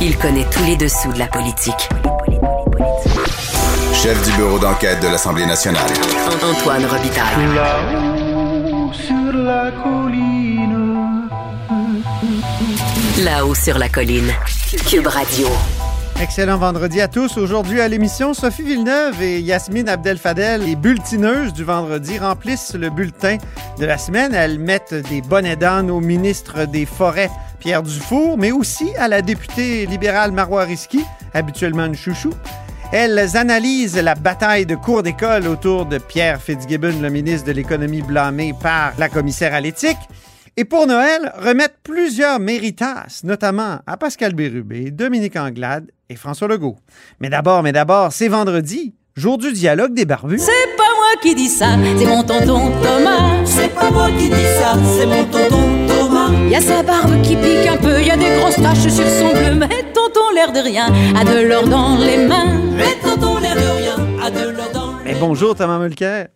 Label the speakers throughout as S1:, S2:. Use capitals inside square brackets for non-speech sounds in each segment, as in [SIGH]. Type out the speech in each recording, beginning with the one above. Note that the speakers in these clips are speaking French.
S1: Il connaît tous les dessous de la politique.
S2: Chef du bureau d'enquête de l'Assemblée nationale.
S1: Antoine Robitaille.
S3: Là-haut sur la colline.
S1: Là-haut sur la colline. Cube Radio.
S4: Excellent vendredi à tous. Aujourd'hui à l'émission, Sophie Villeneuve et Yasmine Abdel-Fadel, les bulletineuses du vendredi, remplissent le bulletin de la semaine. Elles mettent des bonnets d'âne au ministre des Forêts, Pierre Dufour, mais aussi à la députée libérale Marois Risky, habituellement une chouchou. Elles analysent la bataille de cours d'école autour de Pierre Fitzgibbon, le ministre de l'Économie blâmé par la commissaire à l'éthique. Et pour Noël, remettent plusieurs méritas, notamment à Pascal Bérubé, Dominique Anglade et François Legault. Mais d'abord, mais d'abord, c'est vendredi, jour du dialogue des barbus.
S5: C'est pas moi qui dis ça, c'est mon tonton Thomas. C'est pas moi qui dis ça, c'est mon tonton Thomas. Y a sa barbe qui pique un peu, y a des grosses taches sur son bleu, mais tonton l'air de rien a de l'or dans les mains. Mais tonton l'air de rien a de l'or dans les
S4: Mais bonjour Thomas Mulcair.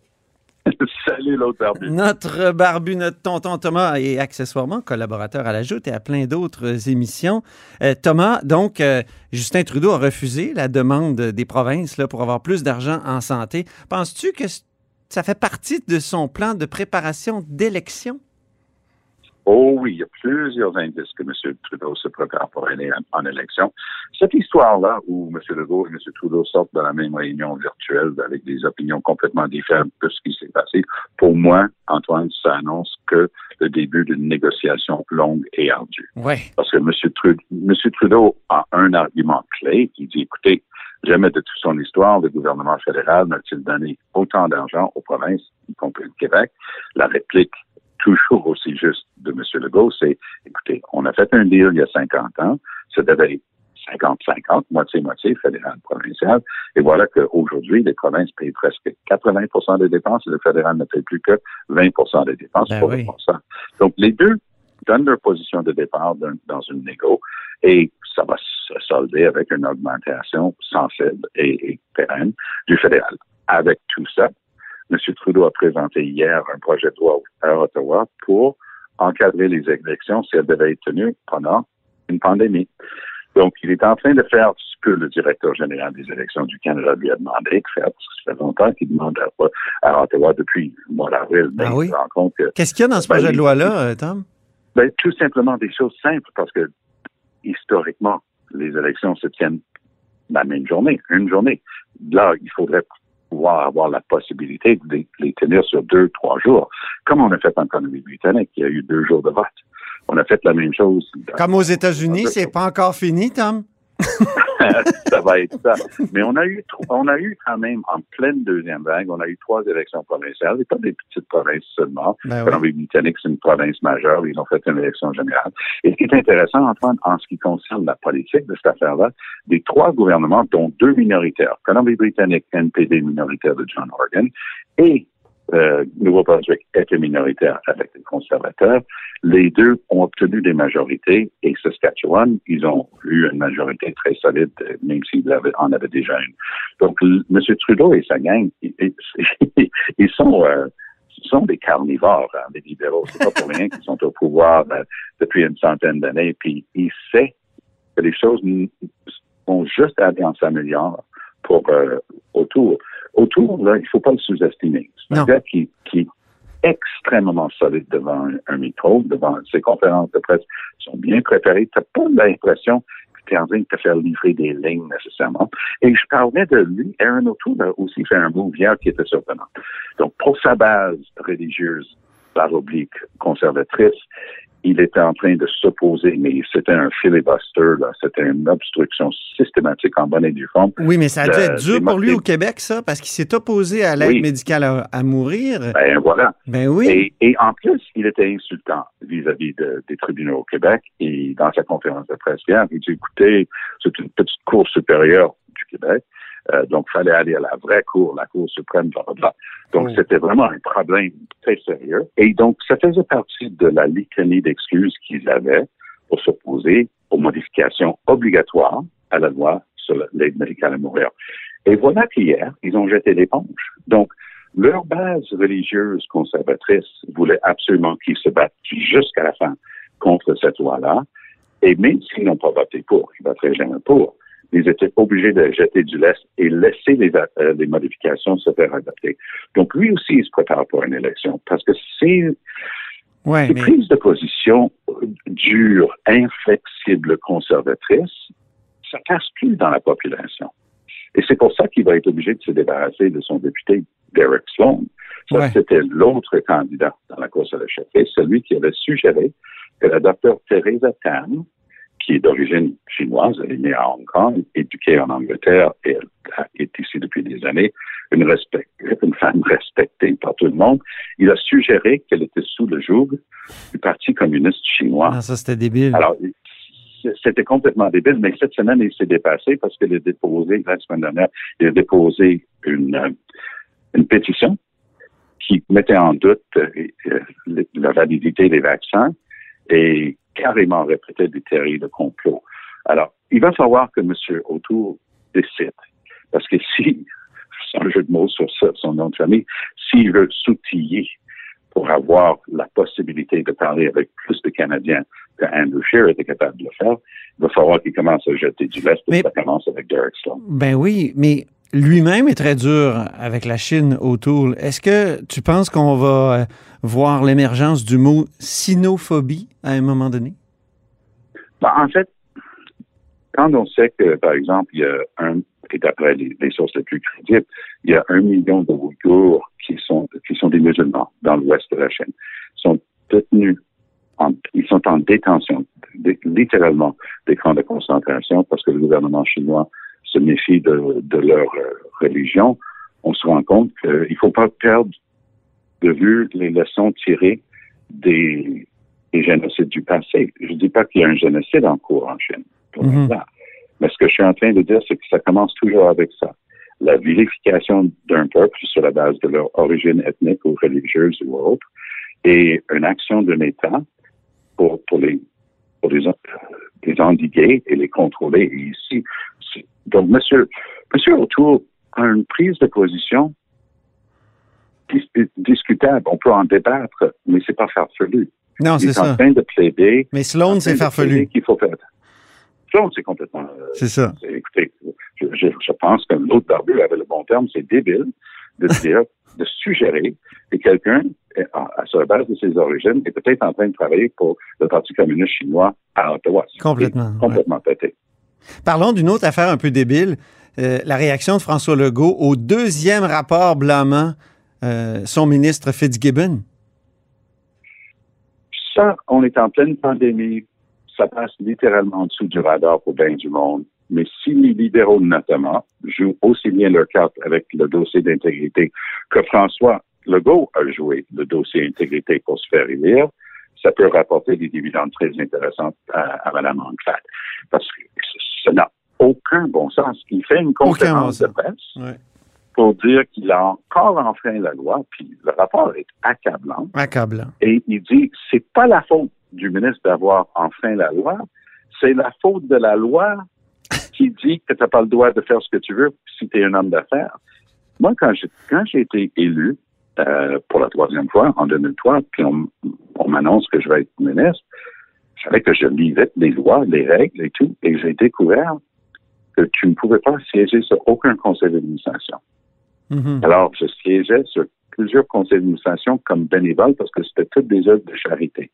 S4: [LAUGHS]
S6: Salut l'autre barbu.
S4: Notre barbu, notre tonton Thomas est accessoirement collaborateur à la Joute et à plein d'autres émissions. Euh, Thomas, donc, euh, Justin Trudeau a refusé la demande des provinces là, pour avoir plus d'argent en santé. Penses-tu que ça fait partie de son plan de préparation d'élection?
S6: Oh oui, il y a plusieurs indices que M. Trudeau se prépare pour aller en, élection. Cette histoire-là, où M. Legault et M. Trudeau sortent de la même réunion virtuelle avec des opinions complètement différentes de ce qui s'est passé, pour moi, Antoine, ça annonce que le début d'une négociation longue et ardue.
S4: Oui.
S6: Parce que M. Trudeau, M. Trudeau a un argument clé qui dit, écoutez, jamais de toute son histoire, le gouvernement fédéral n'a-t-il donné autant d'argent aux provinces, y compris le Québec? La réplique toujours aussi juste de M. Legault, c'est, écoutez, on a fait un deal il y a 50 ans, ça devait être 50-50, moitié-moitié, fédéral, provincial, et voilà qu'aujourd'hui, les provinces payent presque 80% des dépenses et le fédéral ne paye plus que 20% des dépenses
S4: Ben
S6: pour
S4: oui.
S6: ça. Donc, les deux donnent leur position de départ dans, dans une négo et ça va se solder avec une augmentation sensible et, et pérenne du fédéral. Avec tout ça, M. Trudeau a présenté hier un projet de loi à Ottawa pour encadrer les élections si elles devaient être tenues pendant une pandémie. Donc, il est en train de faire ce que le directeur général des élections du Canada lui a demandé de faire, parce que ça fait longtemps qu'il demande à, à Ottawa depuis le mois d'avril.
S4: Ah oui? Qu'est-ce qu'il y a dans ce
S6: Ben,
S4: projet de
S6: il-
S4: loi-là, euh, Tom?
S6: ben, tout simplement des choses simples parce que historiquement, les élections se tiennent la même journée, une journée. Là, il faudrait pouvoir avoir la possibilité de les- les tenir sur deux, trois jours, comme on a fait en Colombie-Britannique. Il y a eu deux jours de vote. On a fait la même chose.
S4: Comme aux États-Unis, c'est pas encore fini, Tom? [LAUGHS]
S6: ça va être ça. Mais on a eu, on a eu quand même en pleine deuxième vague, on a eu trois élections provinciales, et pas des petites provinces seulement.
S4: Ben oui.
S6: Colombie-Britannique, c'est une province majeure. Ils ont fait une élection générale. Et ce qui est intéressant, Antoine, en ce qui concerne la politique de cette affaire-là, des trois gouvernements, dont deux minoritaires, Colombie-Britannique, NPD minoritaire de John Horgan, et euh, Nouveau-Brunswick était minoritaire avec les conservateurs. Les deux ont obtenu des majorités et Saskatchewan, ils ont eu une majorité très solide, même s'ils en avaient déjà une. Donc, M. Trudeau et sa gang, [LAUGHS] euh, ils sont des carnivores, hein, des libéraux. C'est pas pour rien qu'ils sont au pouvoir euh, depuis une centaine d'années. Puis, ils savent que les choses vont juste aller en s'améliorant pour euh, autour. Autour, là, il faut pas le sous-estimer. C'est un gars qui, qui est extrêmement solide devant un, un micro, devant ses conférences de presse sont bien préparées. Tu pas l'impression que tu es en train de te faire livrer des lignes nécessairement. Et je parlais de lui, Aaron O'Toole a aussi fait un move hier qui était surprenant. Donc, pour sa base religieuse, par oblique, conservatrice, il était en train de s'opposer, mais c'était un filibuster, là. C'était une obstruction systématique en bonne et due forme.
S4: Oui, mais ça a dû
S6: Le-
S4: être dur pour lui au Québec, ça, parce qu'il s'est opposé à l'aide
S6: Oui.
S4: médicale à, à mourir.
S6: Ben voilà.
S4: Ben oui.
S6: Et, et en plus, il était insultant vis-à-vis de- des tribunaux au Québec. Et dans sa conférence de presse hier, il dit, écoutez, c'est une petite cour supérieure du Québec. Euh, donc, fallait aller à la vraie cour, la Cour suprême, blablabla. Donc, c'était vraiment un problème très sérieux. Et donc, ça faisait partie de la litanie d'excuses qu'ils avaient pour s'opposer aux modifications obligatoires à la loi sur l'aide médicale à mourir. Et voilà qu'hier, ils ont jeté l'éponge. Donc, leur base religieuse conservatrice voulait absolument qu'ils se battent jusqu'à la fin contre cette loi-là. Et même s'ils n'ont pas voté pour, ils voteraient jamais pour, ils étaient obligés de jeter du lest et laisser les, euh, les modifications se faire adapter. Donc lui aussi, il se prépare pour une élection parce que c'est
S4: Ouais, mais
S6: prises de position dures, inflexibles, conservatrices, ça passe plus dans la population. Et c'est pour ça qu'il va être obligé de se débarrasser de son député Derek Sloan. Ça,
S4: Ouais.
S6: c'était l'autre candidat dans la course à la chefferie, celui qui avait suggéré que la docteure Theresa Tam, qui est d'origine chinoise, elle est née à Hong Kong, éduquée en Angleterre et elle est ici depuis des années, une, respect- une femme respectée par tout le monde, il a suggéré qu'elle était sous le joug du Parti communiste chinois.
S4: non, ça, c'était débile.
S6: Alors, c'était complètement débile, mais cette semaine, il s'est dépassé parce qu'il a déposé, la semaine dernière, il a déposé une, une pétition qui mettait en doute euh, la validité des vaccins et carrément répétait des théories de complot. Alors, il va falloir que M. Autour décide. Parce que si, [LAUGHS] sans jeu de mots sur son nom de famille, s'il veut s'outiller pour avoir la possibilité de parler avec plus de Canadiens que Andrew Scheer était capable de le faire, il va falloir qu'il commence à jeter du lest et ça commence avec Derek Sloan.
S4: Ben oui, mais lui-même est très dur avec la Chine autour. Est-ce que tu penses qu'on va euh, voir l'émergence du mot sinophobie à un moment donné?
S6: Ben, en fait, quand on sait que, par exemple, il y a un, et d'après les, sources les plus crédibles, il y a un million de Ouïghours qui sont, qui sont des musulmans dans l'ouest de la Chine, sont détenus, en, ils sont en détention, dé- littéralement, des camps de concentration parce que le gouvernement chinois se méfie de, de leur euh, religion. On se rend compte qu'il ne faut pas perdre de vue les leçons tirées des, des génocides du passé. Je ne dis pas qu'il y a un génocide en cours en Chine, pour l'instant. Mais ce que je suis en train de dire, c'est que ça commence toujours avec ça. La vilification d'un peuple sur la base de leur origine ethnique ou religieuse ou autre, et une action d'un État pour, pour les pour les, les endiguer et les contrôler. Ici, donc, monsieur, monsieur O'Toole a une prise de position dis- discutable. On peut en débattre, mais c'est pas farfelu.
S4: Non, c'est
S6: est en
S4: ça.
S6: train de plaider.
S4: Mais Sloan, c'est farfelu.
S6: Qu'il faut faire. Sloan, c'est complètement. euh,
S4: C'est ça.
S6: écoutez, je, je, je pense que l'autre barbu avait le bon terme, c'est débile de dire, de suggérer que quelqu'un, sur la base de ses origines, est peut-être en train de travailler pour le Parti communiste chinois à Ottawa.
S4: Complètement,
S6: Complètement pété.
S4: Parlons d'une autre affaire un peu débile. Euh, la réaction de François Legault au deuxième rapport blâmant euh, son ministre Fitzgibbon.
S6: Ça, on est en pleine pandémie. Ça passe littéralement en dessous du radar pour bien du monde. Mais si les libéraux, notamment, jouent aussi bien leur carte avec le dossier d'intégrité que François Legault a joué le dossier intégrité pour se faire élire, ça peut rapporter des dividendes très intéressants à, à Mme Anclat. Parce que ça n'a aucun bon sens. Il fait une conférence de presse
S4: Ouais.
S6: pour dire qu'il a encore enfreint la loi, puis le rapport est accablant.
S4: Accablant.
S6: Et il dit, c'est pas la faute du ministre d'avoir enfreint la loi, c'est la faute de la loi [LAUGHS] qui dit que tu n'as pas le droit de faire ce que tu veux si tu es un homme d'affaires. Moi, quand j'ai, quand j'ai été élu euh, pour la troisième fois en 2003, puis on, on m'annonce que je vais être ministre, je savais que je lisais les lois, les règles et tout, et j'ai découvert que tu ne pouvais pas siéger sur aucun conseil d'administration.
S4: Mhm.
S6: Alors, je siégeais sur plusieurs conseils d'administration comme bénévole parce que c'était toutes des œuvres de charité.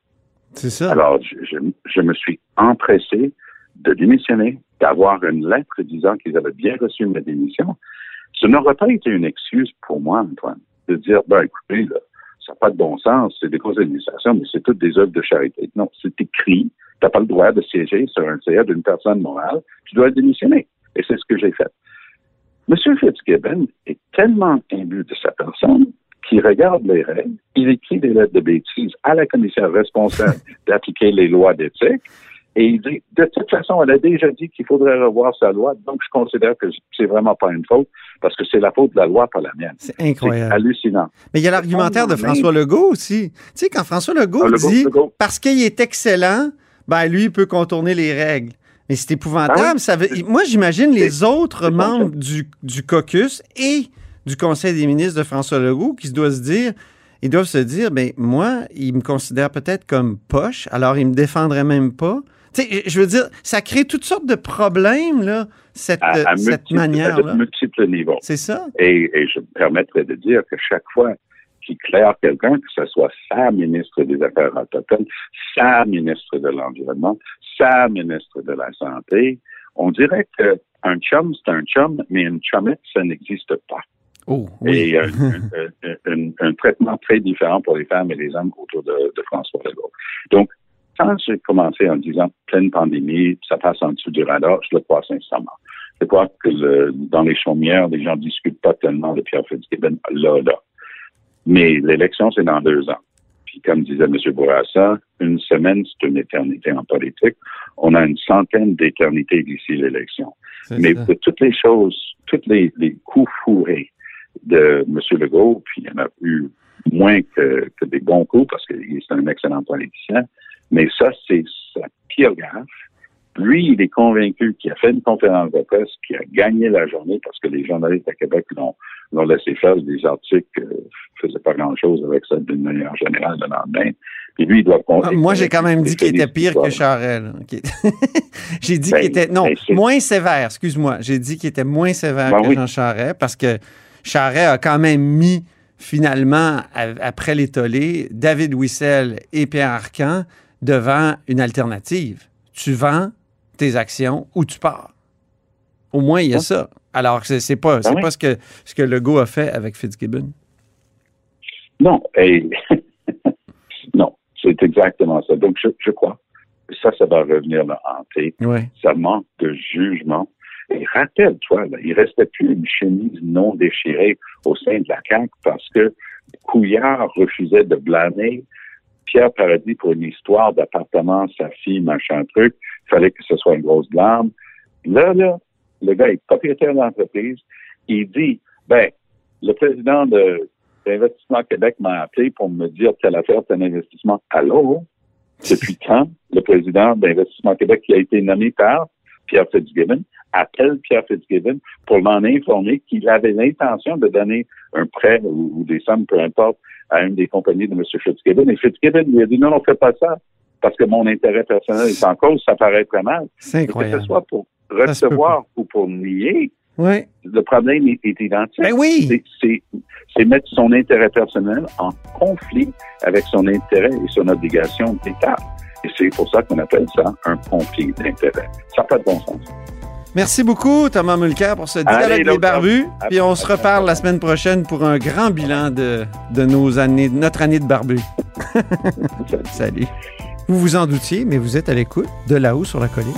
S4: C'est ça.
S6: Alors, je, je, je me suis empressé de démissionner, d'avoir une lettre disant qu'ils avaient bien reçu ma démission. Ce n'aurait pas été une excuse pour moi, Antoine, de dire, ben écoutez, ça n'a pas de bon sens, c'est des conseils d'administration, mais c'est toutes des œuvres de charité. Non, c'est écrit, tu n'as pas le droit de siéger sur un CA d'une personne morale, tu dois démissionner. Et c'est ce que j'ai fait. M. Fitzgibbon est tellement imbu de sa personne qu'il regarde les règles, il écrit des lettres de bêtises à la commissaire responsable d'appliquer les lois d'éthique, et il dit, de toute façon, elle a déjà dit qu'il faudrait revoir sa loi, donc je considère que c'est vraiment pas une faute, parce que c'est la faute de la loi, pas la mienne.
S4: C'est
S6: C'est
S4: incroyable.
S6: hallucinant.
S4: Mais il y a l'argumentaire de François Legault aussi. Tu sais, quand François Legault
S6: Ah,
S4: dit
S6: Legault.
S4: parce qu'il est excellent, ben lui, il peut contourner les règles. Mais c'est épouvantable.
S6: Ah oui.
S4: Ça veut- moi, j'imagine les autres membres du, du caucus et du Conseil des ministres de François Legault qui se doivent se dire, ils doivent se dire, ben moi, il me considère peut-être comme poche, alors il me défendrait même pas. Tu sais, je veux dire, ça crée toutes sortes de problèmes, là, cette,
S6: à, à
S4: cette manière-là.
S6: à de multiples niveaux.
S4: C'est ça?
S6: Et, et je me permettrais de dire que chaque fois qu'il claire quelqu'un, que ce soit sa ministre des Affaires autochtones, sa ministre de l'Environnement, sa ministre de la Santé, on dirait qu'un chum, c'est un chum, mais une chumette, ça n'existe pas.
S4: Oh, oui.
S6: Et euh, un, un- un- un traitement très différent pour les femmes et les hommes autour de, de François Legault. Donc, quand j'ai commencé en disant pleine pandémie, ça passe en dessous du radar, je le crois sincèrement. Je crois que le- dans les chaumières, les gens discutent pas tellement de Pierre Fitzgibbon là, là. Mais l'élection, c'est dans deux ans. Puis comme disait M. Bourassa, une semaine, c'est une éternité en politique. On a une centaine d'éternités d'ici l'élection. Mais
S4: ça.
S6: de toutes les choses, tous les, les coups fourrés de M. Legault, puis il y en a eu moins que, que des bons coups parce qu'il est un excellent politicien, mais ça, c'est sa pire gaffe. Lui, il est convaincu qu'il a fait une conférence de presse, qu'il a gagné la journée parce que les journalistes à Québec l'ont, l'ont laissé faire des articles qui ne faisaient pas grand-chose avec ça d'une manière générale le lendemain. Puis lui, il doit
S4: Ah, Moi, j'ai quand même dit qu'il était pire que était- [LAUGHS] j'ai dit
S6: Ben,
S4: qu'il était. Non,
S6: ben,
S4: moins sévère, excuse-moi. J'ai dit qu'il était moins sévère
S6: Ben
S4: que
S6: oui.
S4: Jean Charest parce que Charest a quand même mis, finalement, après les tollés, David Wissel et Pierre Arcan devant une alternative. Tu vends tes actions ou tu pars. Au moins, il y a ça. Alors, c'est c'est pas,
S6: Ben oui.
S4: pas ce que, ce que Legault a fait avec Fitzgibbon.
S6: Non, et [LAUGHS] non, c'est exactement ça. Donc, je, je crois que ça, ça va revenir le hanter.
S4: Oui.
S6: Ça manque de jugement. Et rappelle-toi, il restait plus une chemise non déchirée au sein de la CAQ parce que Couillard refusait de blâmer Pierre Paradis pour une histoire d'appartement, sa fille, machin truc. Il fallait que ce soit une grosse blâme. Là, là, le gars est propriétaire d'entreprise. Il dit, ben, le président de d'Investissement Québec m'a appelé pour me dire telle affaire, tel investissement. Allô? Depuis quand le président d'Investissement Québec qui a été nommé par Pierre Fitzgibbon appelle Pierre Fitzgibbon pour m'en informer qu'il avait l'intention de donner un prêt ou, ou des sommes, peu importe, à une des compagnies de M. Fitzgibbon. Et Fitzgibbon lui a dit non, on ne fait pas ça parce que mon intérêt personnel est en cause, ça paraît très mal.
S4: C'est
S6: Mais Que
S4: incroyable.
S6: ce soit pour recevoir ou pour nier,
S4: Oui.
S6: le problème est, est identique.
S4: Ben oui.
S6: C'est mettre son intérêt personnel en conflit avec son intérêt et son obligation d'État. Et c'est pour ça qu'on appelle ça un conflit d'intérêt. Ça n'a pas de bon sens.
S4: Merci beaucoup, Thomas Mulcair, pour ce
S6: Allez,
S4: dialogue des barbus. Puis on se reparle la semaine prochaine pour un grand bilan de, de nos années, de notre année de barbus. [LAUGHS] Salut. Vous vous en doutiez, mais vous êtes à l'écoute de là-haut sur la colline.